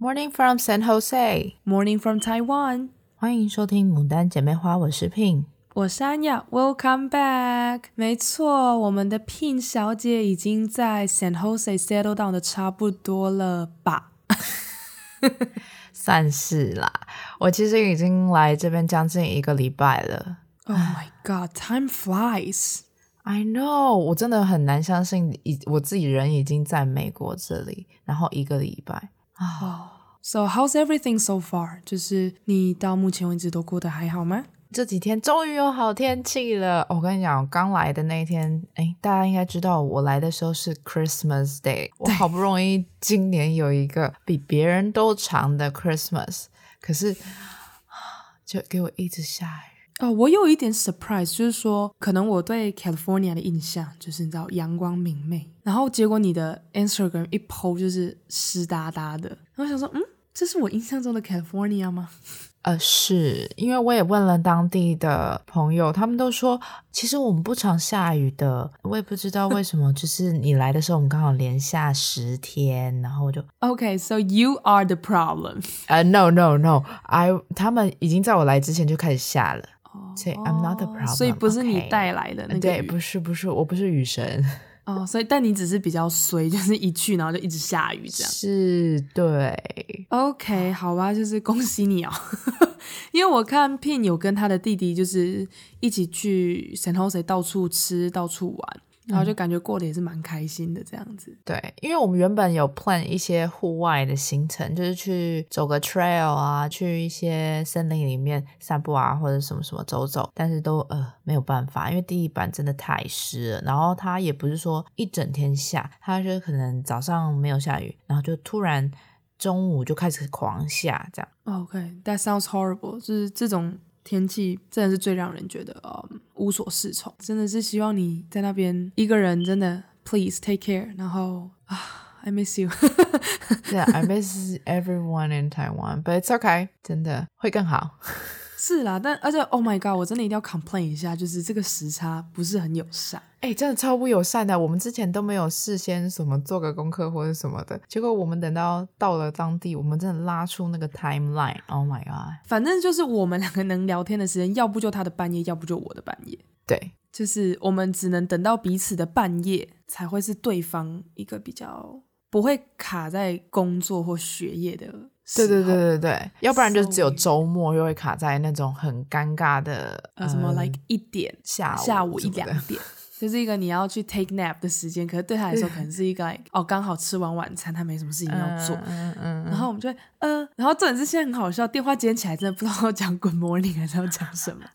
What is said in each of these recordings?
Morning from San Jose. Morning from Taiwan. 欢迎收听《牡丹姐妹花》，我是 Pin，我是安雅。Welcome back。没错，我们的 Pin 小姐已经在 San Jose settle down 的差不多了吧？算是啦。我其实已经来这边将近一个礼拜了。Oh my god, time flies. I know，我真的很难相信，已我自己人已经在美国这里，然后一个礼拜。哦 ，So how's everything so far？就是你到目前为止都过得还好吗？这几天终于有好天气了。我跟你讲，刚来的那一天，哎，大家应该知道，我来的时候是 Christmas Day，我好不容易今年有一个 比别人都长的 Christmas，可是 就给我一直下雨。哦，我有一点 surprise，就是说，可能我对 California 的印象就是你知道阳光明媚，然后结果你的 Instagram 一 po 就是湿哒哒的，然后我想说，嗯，这是我印象中的 California 吗？呃，是因为我也问了当地的朋友，他们都说其实我们不常下雨的。我也不知道为什么，就是你来的时候我们刚好连下十天，然后我就 OK，so you are the problem。呃，no no no，I 他们已经在我来之前就开始下了，所以 I'm not the problem。所以不是你带来的那个雨，对，不是不是，我不是雨神。哦，所以但你只是比较衰，就是一去然后就一直下雨这样。是，对。OK，好吧，就是恭喜你哦，因为我看 Pin 有跟他的弟弟就是一起去 San Jose 到处吃到处玩。然后就感觉过得也是蛮开心的这样子。对，因为我们原本有 plan 一些户外的行程，就是去走个 trail 啊，去一些森林里面散步啊，或者什么什么走走，但是都呃没有办法，因为地板真的太湿了。然后它也不是说一整天下，它就可能早上没有下雨，然后就突然中午就开始狂下这样。OK，that sounds horrible，就是这种。天气真的是最让人觉得呃、无所适从，真的是希望你在那边一个人，真的 please take care。然后啊，I miss you。Yeah, I miss everyone in Taiwan, but it's okay，真的会更好。是啦，但而且 Oh my God，我真的一定要 complain 一下，就是这个时差不是很友善。哎、欸，真的超不友善的。我们之前都没有事先什么做个功课或者什么的，结果我们等到到了当地，我们真的拉出那个 timeline。Oh my God，反正就是我们两个能聊天的时间，要不就他的半夜，要不就我的半夜。对，就是我们只能等到彼此的半夜，才会是对方一个比较不会卡在工作或学业的。对对对对对，要不然就只有周末又会卡在那种很尴尬的呃什么 like 一点下午下午一两点，就是一个你要去 take nap 的时间，可是对他来说可能是一个 like, 哦刚好吃完晚餐，他没什么事情要做，嗯嗯，然后我们就会呃，然后重点是现在很好笑，电话接起来真的不知道要讲 good morning 还是要讲什么。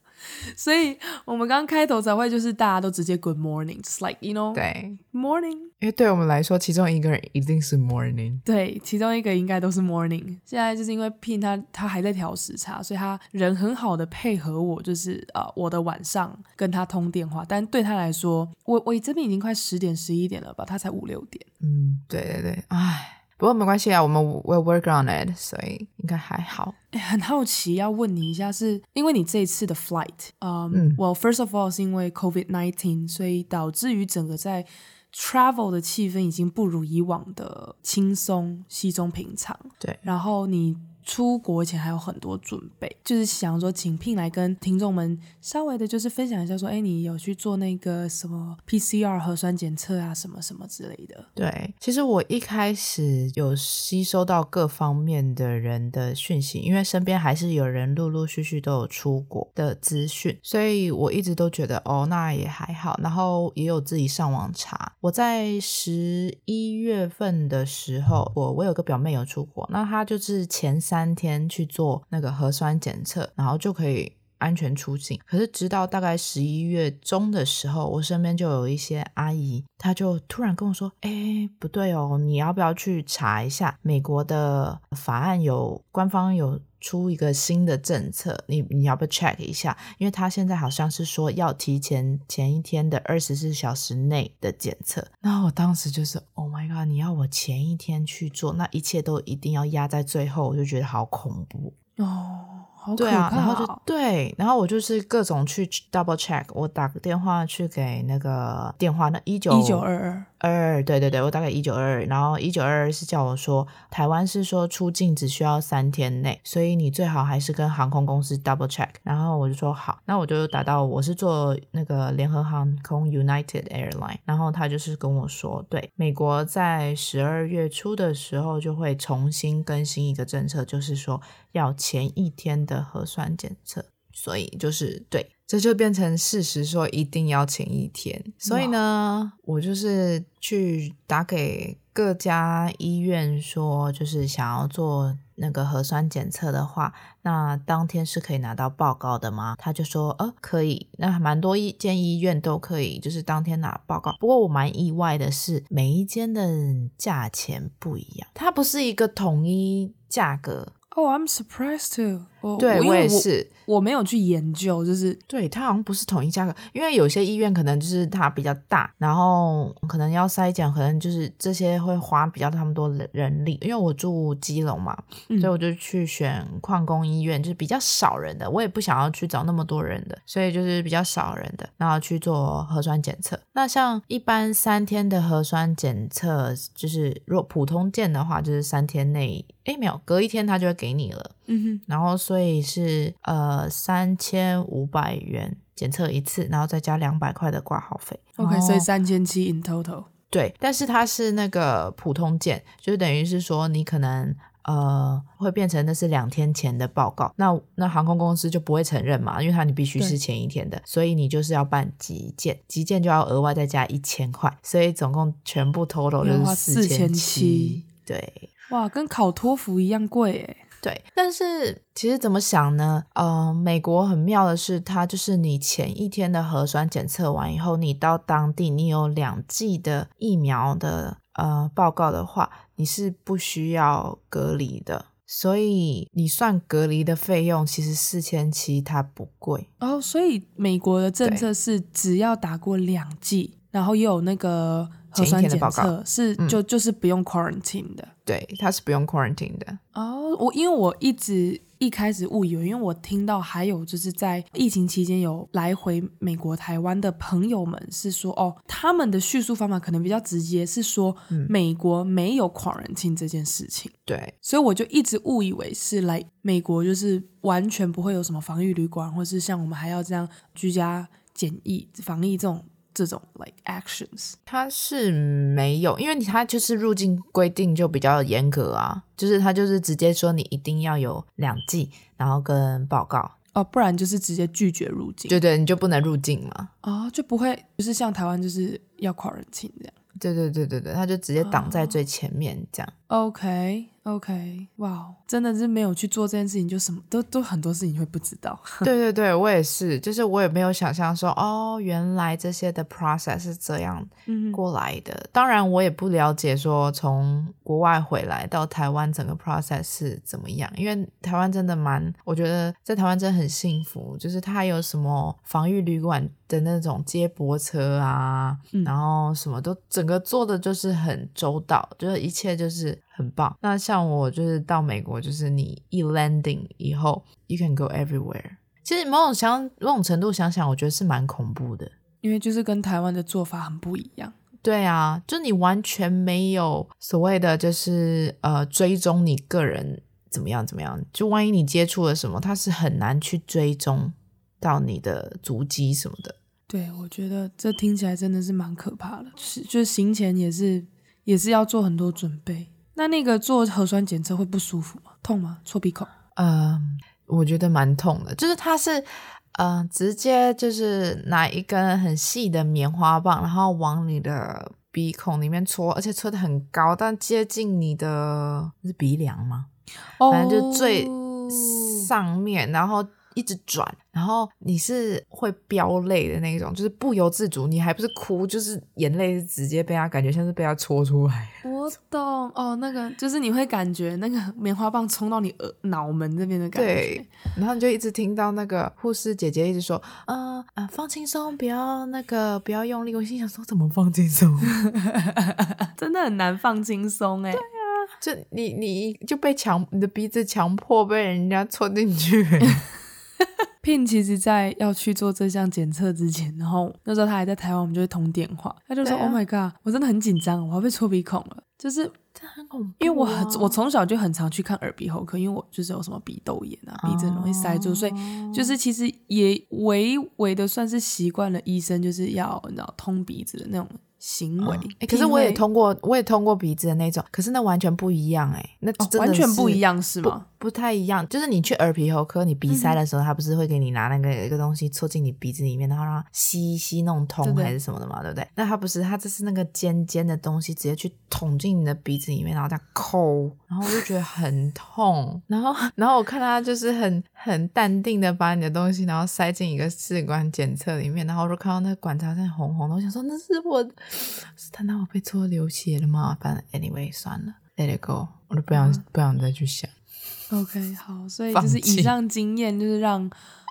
所以我们刚开头才会就是大家都直接 Good morning，just like you know，对，morning，因为对我们来说，其中一个人一定是 morning，对，其中一个应该都是 morning。现在就是因为 Pin 他他还在调时差，所以他人很好的配合我，就是呃我的晚上跟他通电话，但对他来说，我我这边已经快十点十一点了吧，他才五六点。嗯，对对对，唉。不过没关系啊，我们 will work on it，所以应该还好。诶，很好奇，要问你一下是，是因为你这一次的 flight，、um, 嗯，well first of all 是因为 COVID nineteen，所以导致于整个在 travel 的气氛已经不如以往的轻松、稀松平常。对，然后你。出国前还有很多准备，就是想说请聘来跟听众们稍微的，就是分享一下，说，哎，你有去做那个什么 PCR 核酸检测啊，什么什么之类的。对，其实我一开始有吸收到各方面的人的讯息，因为身边还是有人陆陆续续都有出国的资讯，所以我一直都觉得，哦，那也还好。然后也有自己上网查。我在十一月份的时候，我我有个表妹有出国，那她就是前三。三天去做那个核酸检测，然后就可以安全出境。可是直到大概十一月中的时候，我身边就有一些阿姨，她就突然跟我说：“哎，不对哦，你要不要去查一下美国的法案？有官方有出一个新的政策，你你要不要 check 一下？因为他现在好像是说要提前前一天的二十四小时内的检测。那我当时就是，Oh my god！你要我前一天去做，那一切都一定要压在最后，我就觉得好恐怖哦。好可怕。对啊，然后就对，然后我就是各种去 double check，我打个电话去给那个电话那一九一九二二二二，对对对，我大概一九二二，然后一九二二是叫我说，台湾是说出境只需要三天内，所以你最好还是跟航空公司 double check。然后我就说好，那我就打到我是坐那个联合航空 United Airline，然后他就是跟我说，对，美国在十二月初的时候就会重新更新一个政策，就是说要前一天的核酸检测。所以就是对，这就变成事实，说一定要前一天。所以呢，我就是去打给各家医院，说就是想要做那个核酸检测的话，那当天是可以拿到报告的吗？他就说，呃，可以。那蛮多一间医院都可以，就是当天拿报告。不过我蛮意外的是，每一间的价钱不一样，它不是一个统一价格。哦、oh，I'm surprised too 我。对我，我也是，我没有去研究，就是对它好像不是统一价格，因为有些医院可能就是它比较大，然后可能要筛检，可能就是这些会花比较他们多人力。因为我住基隆嘛，嗯、所以我就去选矿工医院，就是比较少人的，我也不想要去找那么多人的，所以就是比较少人的，然后去做核酸检测。那像一般三天的核酸检测，就是如果普通件的话，就是三天内。诶，没有，隔一天他就会给你了。嗯哼，然后所以是呃三千五百元检测一次，然后再加两百块的挂号费。OK，所以三千七 in total。对，但是它是那个普通件，就是等于是说你可能呃会变成那是两天前的报告，那那航空公司就不会承认嘛，因为它你必须是前一天的，所以你就是要办急件，急件就要额外再加一千块，所以总共全部 total 就是四千七。对。哇，跟考托福一样贵诶。对，但是其实怎么想呢？呃，美国很妙的是，它就是你前一天的核酸检测完以后，你到当地你有两剂的疫苗的呃报告的话，你是不需要隔离的。所以你算隔离的费用，其实四千七它不贵。哦，所以美国的政策是只要打过两剂，然后又有那个。核酸检测是就、嗯、就是不用 quarantine 的，对，它是不用 quarantine 的。哦，我因为我一直一开始误以为，因为我听到还有就是在疫情期间有来回美国、台湾的朋友们是说，哦，他们的叙述方法可能比较直接，是说美国没有 quarantine 这件事情。对、嗯，所以我就一直误以为是来美国就是完全不会有什么防疫旅馆，或是像我们还要这样居家检疫、防疫这种。这种 like actions，他是没有，因为他就是入境规定就比较严格啊，就是他就是直接说你一定要有两剂，然后跟报告。哦，不然就是直接拒绝入境，对对，你就不能入境嘛，哦，就不会就是像台湾就是要 quarantine 这样，对对对对对，他就直接挡在最前面这样，OK。OK，哇、wow，真的是没有去做这件事情，就什么都都很多事情会不知道。对对对，我也是，就是我也没有想象说，哦，原来这些的 process 是这样过来的。嗯、当然，我也不了解说从国外回来到台湾整个 process 是怎么样，因为台湾真的蛮，我觉得在台湾真的很幸福，就是它有什么防御旅馆的那种接驳车啊、嗯，然后什么都整个做的就是很周到，就是一切就是。很棒。那像我就是到美国，就是你一 landing 以后，you can go everywhere。其实某种想某种程度想想，我觉得是蛮恐怖的，因为就是跟台湾的做法很不一样。对啊，就你完全没有所谓的就是呃追踪你个人怎么样怎么样，就万一你接触了什么，他是很难去追踪到你的足迹什么的。对，我觉得这听起来真的是蛮可怕的，是就是行前也是也是要做很多准备。那那个做核酸检测会不舒服吗？痛吗？戳鼻孔？嗯，我觉得蛮痛的。就是它是，嗯、呃，直接就是拿一根很细的棉花棒，然后往你的鼻孔里面戳，而且戳的很高，但接近你的是鼻梁吗？反正就最上面，然后。一直转，然后你是会飙泪的那种，就是不由自主，你还不是哭，就是眼泪是直接被他感觉像是被他戳出来。我懂哦，那个就是你会感觉那个棉花棒冲到你耳脑门这边的感觉。对，然后你就一直听到那个护士姐姐一直说：“呃呃，放轻松，不要那个，不要用力。”我心想说：“怎么放轻松？真的很难放轻松哎。”对啊，就你你就被强，你的鼻子强迫被人家戳进去。Pin 其实，在要去做这项检测之前，然后那时候他还在台湾，我们就会通电话。他就说、啊、：“Oh my god，我真的很紧张，我要被戳鼻孔了。”就是，很恐怖啊、因为我很我从小就很常去看耳鼻喉科，因为我就是有什么鼻窦炎啊，鼻子很容易塞住，oh. 所以就是其实也微微的算是习惯了医生就是要你知道通鼻子的那种。行为、嗯欸，可是我也通过，我也通过鼻子的那种，可是那完全不一样哎、欸，那完全不一样是吗？不，不太一样，就是你去耳鼻喉科，你鼻塞的时候，嗯、他不是会给你拿那个一个东西戳进你鼻子里面，然后让它吸一吸弄通还是什么的嘛，对不对？那他不是，他这是那个尖尖的东西直接去捅进你的鼻子里面，然后再抠，然后我就觉得很痛，然后然后我看他就是很很淡定的把你的东西然后塞进一个试管检测里面，然后我就看到那个管插在红红的，我想说那是我。是他那我被戳流血了吗？反正 anyway 算了，let it go，我都不想、嗯、不想再去想。OK，好，所以就是以上经验就是让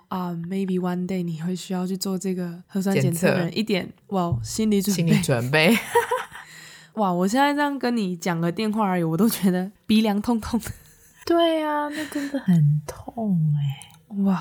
啊、uh,，maybe one day 你会需要去做这个核酸检测一点哇，wow, 心理准备。心理准备。哇，我现在这样跟你讲个电话而已，我都觉得鼻梁痛痛的。对呀、啊，那真的很痛哎、欸！哇，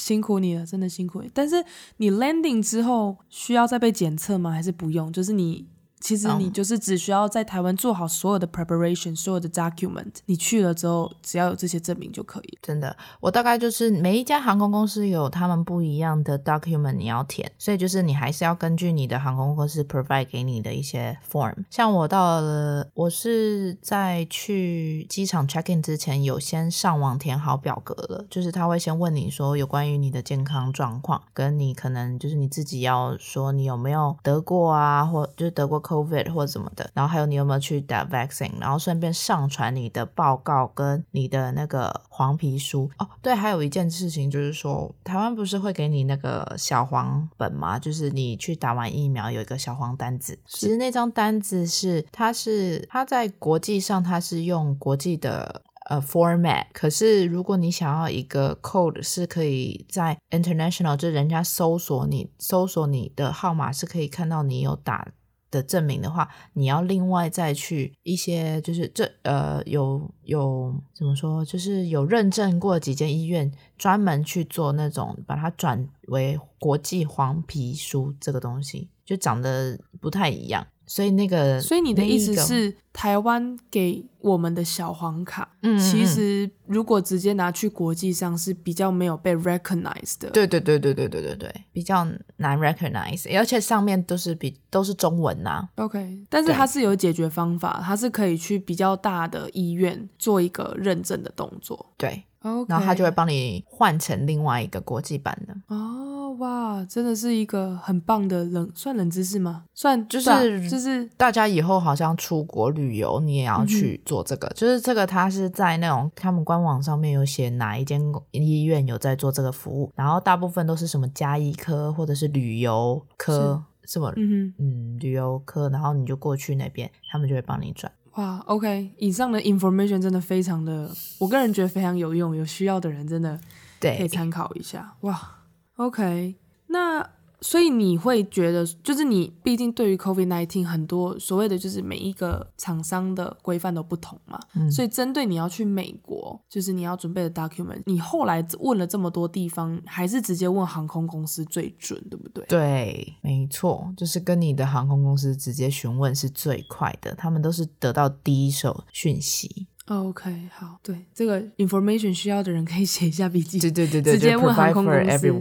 辛苦你了，真的辛苦你。但是你 landing 之后需要再被检测吗？还是不用？就是你。其实你就是只需要在台湾做好所有的 preparation，所有的 document，你去了之后只要有这些证明就可以。真的，我大概就是每一家航空公司有他们不一样的 document 你要填，所以就是你还是要根据你的航空公司 provide 给你的一些 form。像我到了，我是在去机场 check in 之前有先上网填好表格了，就是他会先问你说有关于你的健康状况，跟你可能就是你自己要说你有没有得过啊，或就是得过。COVID 或者什么的，然后还有你有没有去打 vaccine，然后顺便上传你的报告跟你的那个黄皮书哦。对，还有一件事情就是说，台湾不是会给你那个小黄本吗？就是你去打完疫苗有一个小黄单子。其实那张单子是，它是它在国际上它是用国际的呃 format，可是如果你想要一个 code 是可以在 international，就是人家搜索你搜索你的号码是可以看到你有打。的证明的话，你要另外再去一些，就是这呃有有怎么说，就是有认证过几间医院，专门去做那种把它转为国际黄皮书这个东西，就长得不太一样。所以那个，所以你的意思是，台湾给我们的小黄卡，嗯，其实如果直接拿去国际上是比较没有被 recognize 的。对对对对对对对对，比较难 recognize，而且上面都是比都是中文呐、啊。OK，但是它是有解决方法，它是可以去比较大的医院做一个认证的动作。对然后他就会帮你换成另外一个国际版的。哦。哇，真的是一个很棒的冷，算冷知识吗？算就是、啊、就是大家以后好像出国旅游，你也要去做这个。嗯、就是这个，他是在那种他们官网上面有写哪一间医院有在做这个服务，然后大部分都是什么加医科或者是旅游科，什么嗯嗯旅游科，然后你就过去那边，他们就会帮你转。哇，OK，以上的 information 真的非常的，我个人觉得非常有用，有需要的人真的对可以参考一下。哇。OK，那所以你会觉得，就是你毕竟对于 COVID-19 很多所谓的就是每一个厂商的规范都不同嘛，嗯，所以针对你要去美国，就是你要准备的 document，你后来问了这么多地方，还是直接问航空公司最准，对不对？对，没错，就是跟你的航空公司直接询问是最快的，他们都是得到第一手讯息。OK，好，对这个 information 需要的人可以写一下笔记。对对对对，直接问航空公司。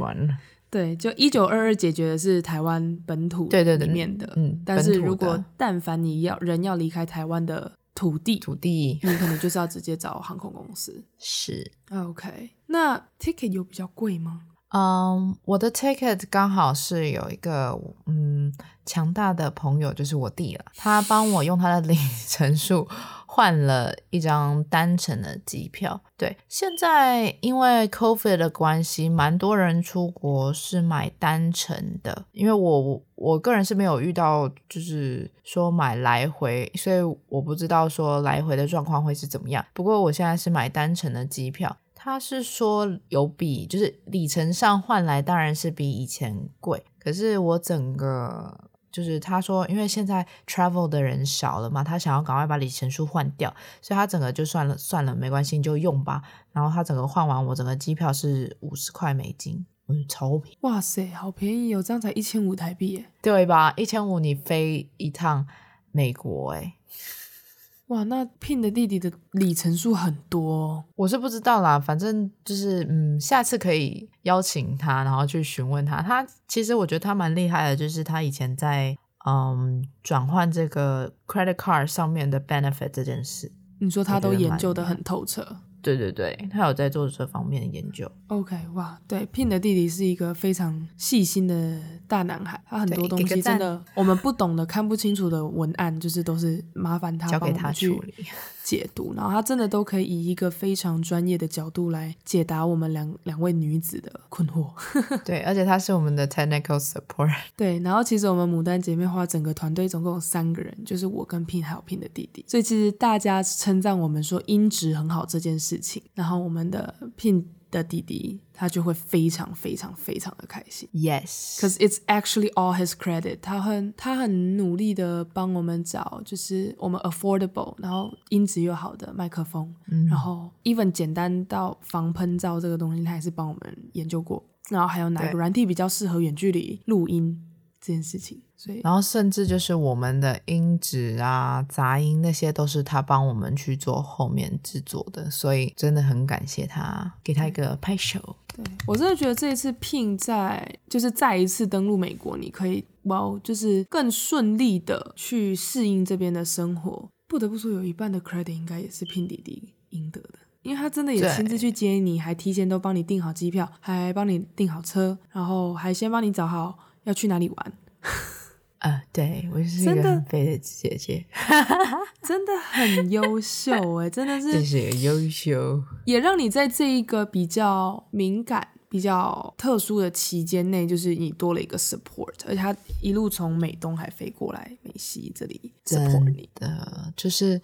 对，就一九二二解决的是台湾本土对对里面的，嗯，但是如果但凡你要人要离开台湾的土地，土地，你可能就是要直接找航空公司。是，OK，那 ticket 有比较贵吗？嗯，我的 ticket 刚好是有一个嗯强大的朋友，就是我弟了，他帮我用他的里程数换了一张单程的机票。对，现在因为 COVID 的关系，蛮多人出国是买单程的，因为我我个人是没有遇到，就是说买来回，所以我不知道说来回的状况会是怎么样。不过我现在是买单程的机票。他是说有比就是里程上换来当然是比以前贵，可是我整个就是他说，因为现在 travel 的人少了嘛，他想要赶快把里程数换掉，所以他整个就算了算了，没关系，你就用吧。然后他整个换完，我整个机票是五十块美金，我就超便宜。哇塞，好便宜哦，这样才一千五台币耶，对吧？一千五你飞一趟美国，哎。哇，那 Pin 的弟弟的里程数很多哦，我是不知道啦，反正就是嗯，下次可以邀请他，然后去询问他。他其实我觉得他蛮厉害的，就是他以前在嗯转换这个 credit card 上面的 benefit 这件事，你说他都研究得很透彻。对对对，他有在做这方面的研究。OK，哇，对，Pin 的弟弟是一个非常细心的大男孩，他很多东西真的我们不懂的、看不清楚的文案，就是都是麻烦他交给他处理。解读，然后他真的都可以以一个非常专业的角度来解答我们两两位女子的困惑。对，而且他是我们的 technical support。对，然后其实我们牡丹姐妹花整个团队总共有三个人，就是我跟 Pin 还有 Pin 的弟弟。所以其实大家称赞我们说音质很好这件事情，然后我们的 Pin。的弟弟，他就会非常非常非常的开心。Yes，cause it's actually all his credit。他很他很努力的帮我们找，就是我们 affordable，然后音质又好的麦克风，嗯、然后 even 简单到防喷罩这个东西，他也是帮我们研究过。然后还有哪个软体比较适合远距离录音这件事情。所以，然后甚至就是我们的音质啊、杂音那些，都是他帮我们去做后面制作的，所以真的很感谢他，给他一个拍手。对，我真的觉得这一次 Pin 在就是再一次登陆美国，你可以哇就是更顺利的去适应这边的生活。不得不说，有一半的 credit 应该也是 Pin 弟弟赢得的，因为他真的也亲自去接你，还提前都帮你订好机票，还帮你订好车，然后还先帮你找好要去哪里玩。啊、呃，对，我是一个很废的姐姐，真的很优秀哎，真的是，这是个优秀，也让你在这一个比较敏感、比较特殊的期间内，就是你多了一个 support，而且他一路从美东还飞过来美西这里 support 你的，就是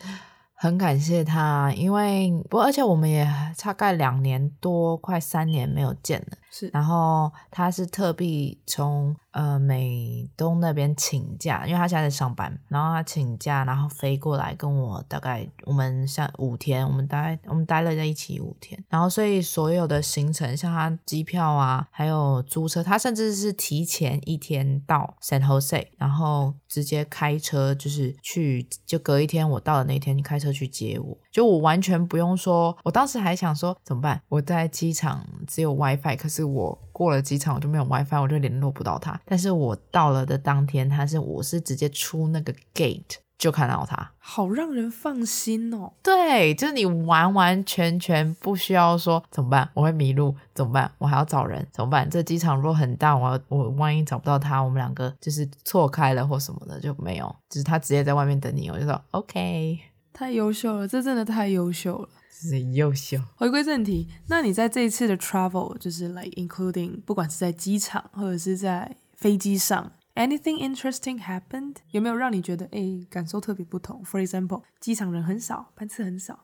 很感谢他，因为不，而且我们也大概两年多，快三年没有见了，是，然后他是特地从。呃，美东那边请假，因为他现在在上班，然后他请假，然后飞过来跟我大概我们像五天，我们大概我们待了在一起五天，然后所以所有的行程，像他机票啊，还有租车，他甚至是提前一天到 San Jose，然后直接开车就是去，就隔一天我到的那天，你开车去接我，就我完全不用说，我当时还想说怎么办？我在机场只有 WiFi，可是我。过了机场我就没有 WiFi，我就联络不到他。但是我到了的当天，他是我是直接出那个 gate 就看到他，好让人放心哦。对，就是你完完全全不需要说怎么办，我会迷路怎么办，我还要找人怎么办？这机场如果很大，我我万一找不到他，我们两个就是错开了或什么的就没有，就是他直接在外面等你，我就说 OK，太优秀了，这真的太优秀了。是优秀。回归正题，那你在这一次的 travel，就是 like including，不管是在机场或者是在飞机上，anything interesting happened？有没有让你觉得诶感受特别不同？For example，机场人很少，班次很少。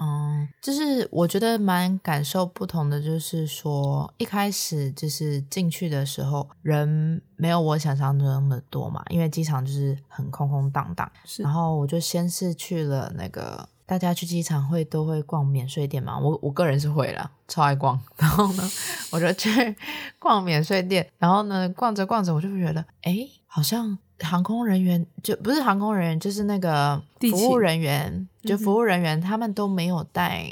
嗯，就是我觉得蛮感受不同的，就是说一开始就是进去的时候，人没有我想象中的多嘛，因为机场就是很空空荡荡。是。然后我就先是去了那个。大家去机场会都会逛免税店嘛？我我个人是会啦，超爱逛。然后呢，我就去 逛免税店。然后呢，逛着逛着，我就觉得，哎，好像航空人员就不是航空人员，就是那个服务人员，就服务人员，他们都没有戴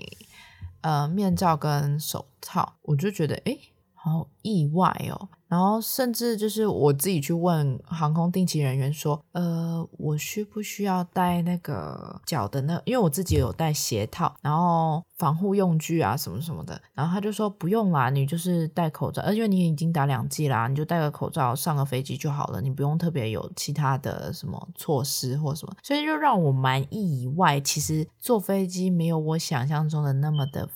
呃面罩跟手套。我就觉得，哎，好意外哦。然后甚至就是我自己去问航空定期人员说，呃，我需不需要带那个脚的那？因为我自己有带鞋套，然后防护用具啊什么什么的。然后他就说不用啦，你就是戴口罩，而且你已经打两剂啦，你就戴个口罩上个飞机就好了，你不用特别有其他的什么措施或什么。所以就让我蛮意外，其实坐飞机没有我想象中的那么的。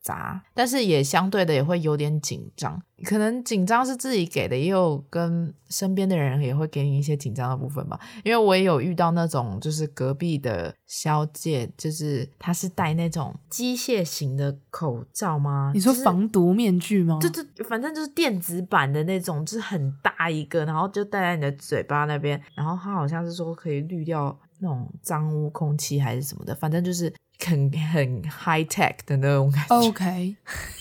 杂，但是也相对的也会有点紧张。可能紧张是自己给的，也有跟身边的人也会给你一些紧张的部分吧。因为我也有遇到那种，就是隔壁的小姐，就是她是戴那种机械型的口罩吗？你说防毒面具吗？就就反正就是电子版的那种，就是很大一个，然后就戴在你的嘴巴那边，然后她好像是说可以滤掉那种脏污空气还是什么的，反正就是。很很 high tech 的那种感觉，OK，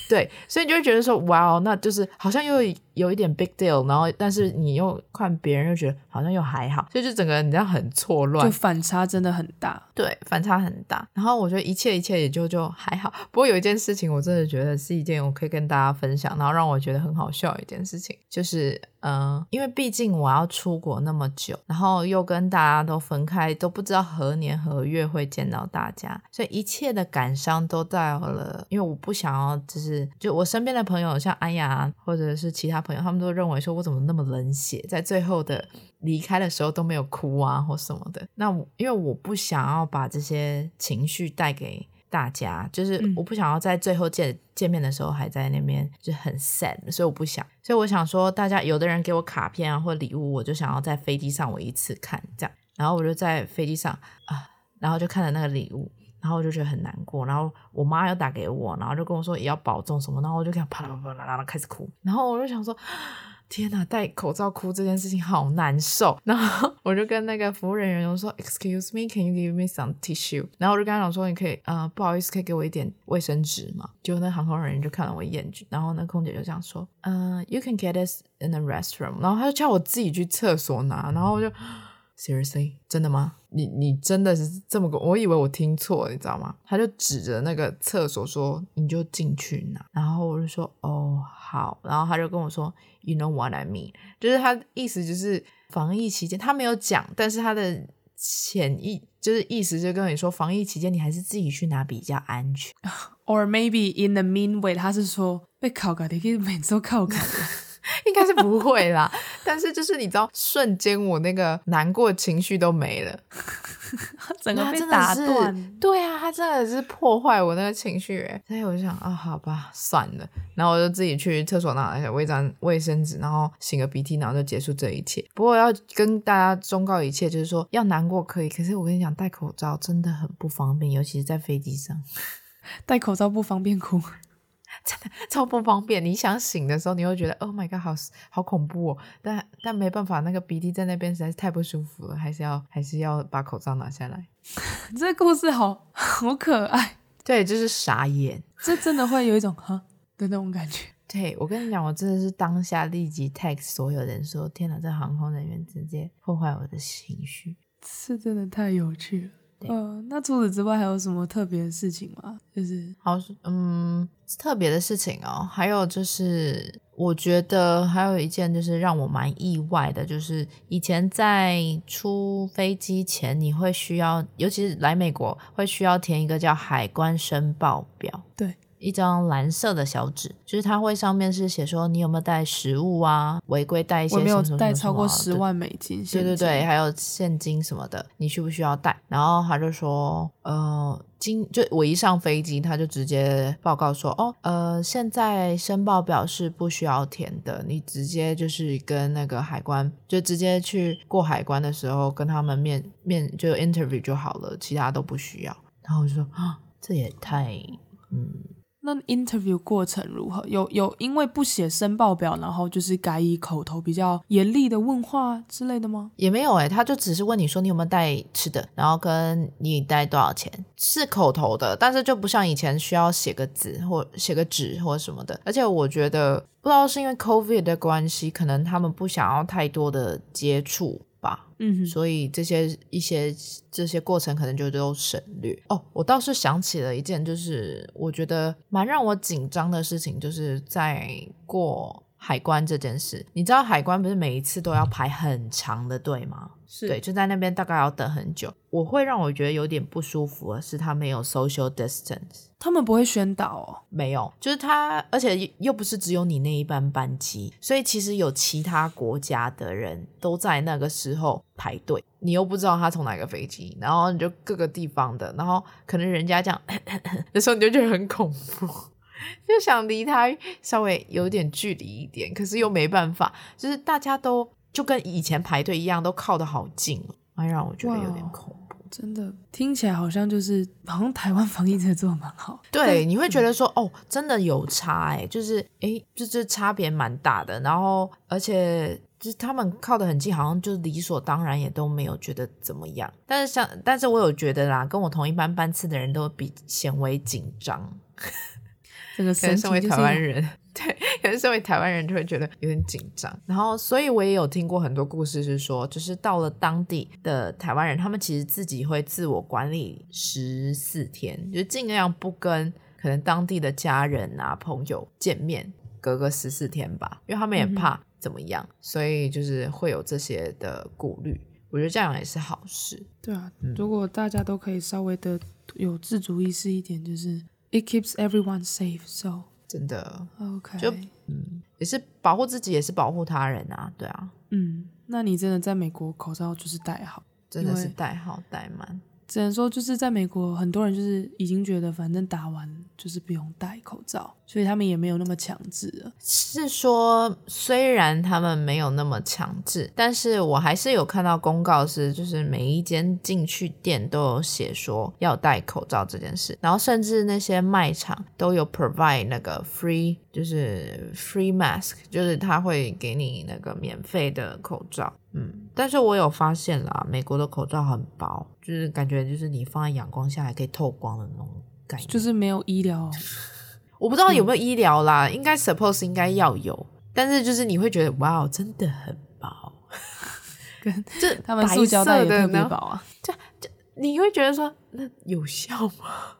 对，所以你就会觉得说，哇哦，那就是好像又有一点 big deal，然后但是你又看别人又觉得好像又还好，所以就整个人你知道很错乱，就反差真的很大，对，反差很大。然后我觉得一切一切也就就还好，不过有一件事情我真的觉得是一件我可以跟大家分享，然后让我觉得很好笑的一件事情，就是嗯，因为毕竟我要出国那么久，然后又跟大家都分开，都不知道何年何月会见到大家，所以。一切的感伤都到了，因为我不想要，就是就我身边的朋友，像安雅或者是其他朋友，他们都认为说我怎么那么冷血，在最后的离开的时候都没有哭啊或什么的。那因为我不想要把这些情绪带给大家，就是我不想要在最后见见面的时候还在那边就很 sad，所以我不想。所以我想说，大家有的人给我卡片啊或礼物，我就想要在飞机上我一次看这样，然后我就在飞机上啊，然后就看了那个礼物。然后我就觉得很难过，然后我妈又打给我，然后就跟我说也要保重什么，然后我就这样啪啦啪啦啪啦开始哭，然后我就想说，天哪，戴口罩哭这件事情好难受，然后我就跟那个服务人员我说，Excuse me，can you give me some tissue？然后我就跟他讲说，你可以，呃，不好意思，可以给我一点卫生纸吗？结果那航空人员就看了我一眼，然后那空姐就这样说，嗯、呃，You can get us in the restroom，然后他就叫我自己去厕所拿，然后我就。Seriously，真的吗？你你真的是这么个？我以为我听错，你知道吗？他就指着那个厕所说：“你就进去拿。”然后我就说：“哦，好。”然后他就跟我说：“You know what I mean？” 就是他意思就是防疫期间他没有讲，但是他的潜意就是意思就跟你说，防疫期间你还是自己去拿比较安全。Or maybe in the mean way，他是说被考考的，可以每次考考的。应该是不会啦，但是就是你知道，瞬间我那个难过情绪都没了，整个被打断。对啊，他真的是破坏我那个情绪，所以我就想啊、哦，好吧，算了，然后我就自己去厕所拿了一张卫生纸，然后擤个鼻涕，然后就结束这一切。不过要跟大家忠告一切，就是说要难过可以，可是我跟你讲，戴口罩真的很不方便，尤其是在飞机上，戴口罩不方便哭。真的超不方便。你想醒的时候，你会觉得 Oh my God，好好恐怖哦。但但没办法，那个鼻涕在那边实在是太不舒服了，还是要还是要把口罩拿下来。这个故事好 好可爱。对，就是傻眼。这真的会有一种哈的那种感觉。对，我跟你讲，我真的是当下立即 text 所有人说：天哪，这航空人员直接破坏我的情绪。是真的太有趣了。嗯、呃，那除此之外还有什么特别的事情吗？就是好，嗯，特别的事情哦。还有就是，我觉得还有一件就是让我蛮意外的，就是以前在出飞机前，你会需要，尤其是来美国，会需要填一个叫海关申报表。对。一张蓝色的小纸，就是它会上面是写说你有没有带食物啊，违规带一些什么什么什么，我没有带超过十万美金，对对对，还有现金什么的，你需不需要带？然后他就说，呃，今就我一上飞机，他就直接报告说，哦，呃，现在申报表是不需要填的，你直接就是跟那个海关，就直接去过海关的时候跟他们面面就 interview 就好了，其他都不需要。然后我就说啊，这也太嗯。那 interview 过程如何？有有因为不写申报表，然后就是改以口头比较严厉的问话之类的吗？也没有诶、他就只是问你说你有没有带吃的，然后跟你带多少钱，是口头的，但是就不像以前需要写个字或写个纸或什么的。而且我觉得不知道是因为 COVID 的关系，可能他们不想要太多的接触。吧，嗯哼，所以这些一些这些过程可能就都省略哦。我倒是想起了一件，就是我觉得蛮让我紧张的事情，就是在过海关这件事。你知道海关不是每一次都要排很长的队吗？是对，就在那边大概要等很久。我会让我觉得有点不舒服的是，他没有 social distance。他们不会宣导哦，没有，就是他，而且又不是只有你那一班班机，所以其实有其他国家的人都在那个时候排队，你又不知道他从哪个飞机，然后你就各个地方的，然后可能人家这样，的时候你就觉得很恐怖，就想离他稍微有点距离一点，可是又没办法，就是大家都就跟以前排队一样，都靠得好近，哎，让我觉得有点恐怖。真的听起来好像就是，好像台湾防疫真的做的蛮好。对，你会觉得说，哦，真的有差哎，就是哎，就这差别蛮大的。然后，而且就是他们靠得很近，好像就理所当然，也都没有觉得怎么样。但是像，但是我有觉得啦，跟我同一班班次的人都比显微紧张。这个身身为台湾人。对，可能身为台湾人就会觉得有点紧张，然后所以我也有听过很多故事，是说就是到了当地的台湾人，他们其实自己会自我管理十四天，就尽量不跟可能当地的家人啊朋友见面，隔个十四天吧，因为他们也怕怎么样，嗯、所以就是会有这些的顾虑。我觉得这样也是好事。对啊，嗯、如果大家都可以稍微的有自主意识一点，就是 it keeps everyone safe，so。真的，OK，就嗯，也是保护自己，也是保护他人啊，对啊，嗯，那你真的在美国口罩就是戴好，真的是戴好戴满。只能说，就是在美国，很多人就是已经觉得，反正打完就是不用戴口罩，所以他们也没有那么强制了。是说，虽然他们没有那么强制，但是我还是有看到公告是，就是每一间进去店都有写说要戴口罩这件事，然后甚至那些卖场都有 provide 那个 free，就是 free mask，就是他会给你那个免费的口罩。嗯，但是我有发现啦，美国的口罩很薄，就是感觉就是你放在阳光下还可以透光的那种就是没有医疗。我不知道有没有医疗啦，嗯、应该 suppose 应该要有，但是就是你会觉得哇，真的很薄，跟这他们塑胶袋也特别薄啊，就就你会觉得说那有效吗？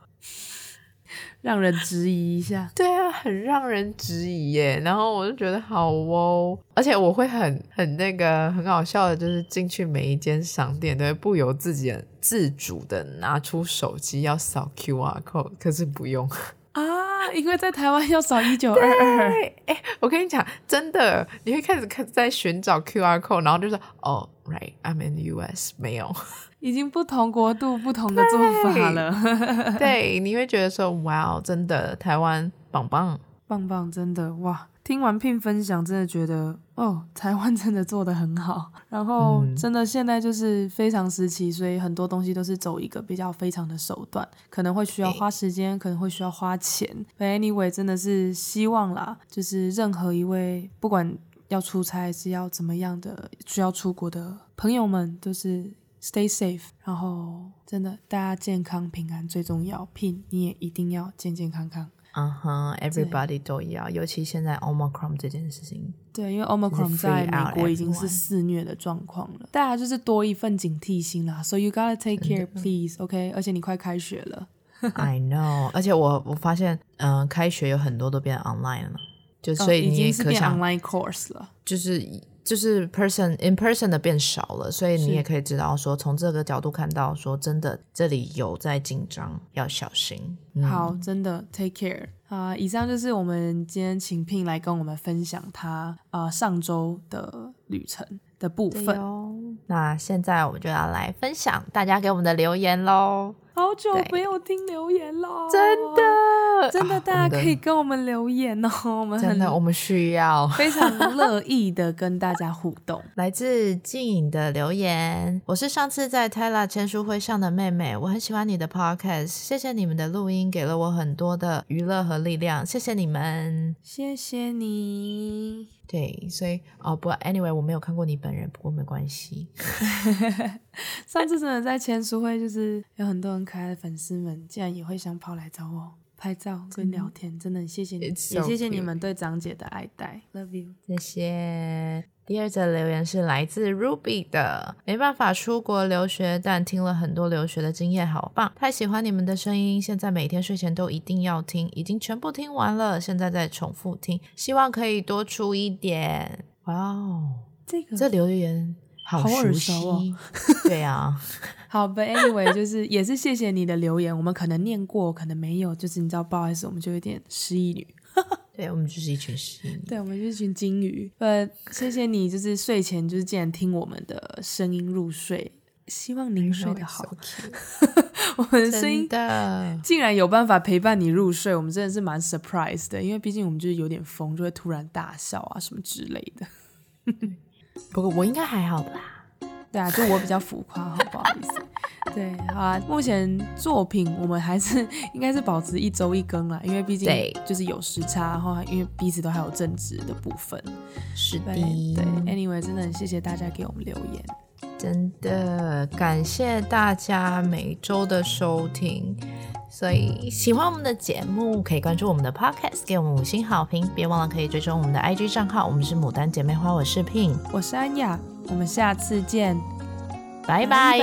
让人质疑一下，对啊，很让人质疑耶。然后我就觉得好哦，而且我会很很那个很好笑的，就是进去每一间商店都会不由自己的自主的拿出手机要扫 QR code，可是不用啊，因为在台湾要扫一九二二。哎，我跟你讲，真的，你会开始在寻找 QR code，然后就说哦，right，I'm in the US，没有。已经不同国度不同的做法了 对，你会觉得说哇，真的台湾棒棒棒棒，真的哇！听完 Pin 分享，真的觉得哦，台湾真的做得很好。然后真的现在就是非常时期，所以很多东西都是走一个比较非常的手段，可能会需要花时间，可能会需要花钱。But anyway，真的是希望啦，就是任何一位不管要出差还是要怎么样的需要出国的朋友们，就是。Stay safe，然后真的大家健康平安最重要。Pin，你也一定要健健康康。嗯哼、uh-huh，Everybody 对都要，尤其现在 Omicron 这件事情。对，因为 Omicron 在美国已经是肆虐的状况了，大家就是多一份警惕心啦。So you gotta take care, please，OK？Okay? 而且你快开学了。I know，而且我我发现，嗯、呃，开学有很多都变 online 了，就所以你也可想、哦、online course 了，就是。就是 person in person 的变少了，所以你也可以知道说，从这个角度看到说，真的这里有在紧张，要小心。嗯、好，真的 take care 啊、呃！以上就是我们今天请 Pin 来跟我们分享他啊、呃、上周的旅程的部分。那现在我们就要来分享大家给我们的留言喽。好久没有听留言了，真的，真的，大家可以跟我们留言哦，我们真的，我们需要。非常乐意的跟大家互动。来自静颖的留言，我是上次在 Tyla 签书会上的妹妹，我很喜欢你的 Podcast，谢谢你们的录音，给了我很多的娱乐和力量，谢谢你们，谢谢你。对，所以哦不，anyway，我没有看过你本人，不过没关系。上次真的在签书会，就是有很多很可爱的粉丝们，竟然也会想跑来找我拍照跟聊天，真的很谢谢你，so、也谢谢你们对长姐的爱戴，love you，谢谢。第二则留言是来自 Ruby 的，没办法出国留学，但听了很多留学的经验，好棒！太喜欢你们的声音，现在每天睡前都一定要听，已经全部听完了，现在在重复听，希望可以多出一点。哇哦，这个这留言好耳熟哦，对啊。好，But anyway，就是也是谢谢你的留言，我们可能念过，可能没有，就是你知道，不好意思，我们就有点失忆女。对，我们就是一群鲸鱼。对，我们就是一群金鱼。呃，谢谢你，就是睡前就是竟然听我们的声音入睡，希望您睡得好。我们的声音竟然有办法陪伴你入睡，我们真的是蛮 surprise 的，因为毕竟我们就是有点疯，就会突然大笑啊什么之类的。不过我应该还好吧？对啊，就我比较浮夸，好不好意思。对，好啊。目前作品我们还是 应该是保持一周一更啦，因为毕竟就是有时差，然后因为彼此都还有正职的部分。是的，对。Anyway，真的很谢谢大家给我们留言，真的感谢大家每周的收听。所以喜欢我们的节目，可以关注我们的 Podcast，给我们五星好评。别忘了可以追踪我们的 IG 账号，我们是牡丹姐妹花，我是 Pin，我是安雅，我们下次见。拜拜。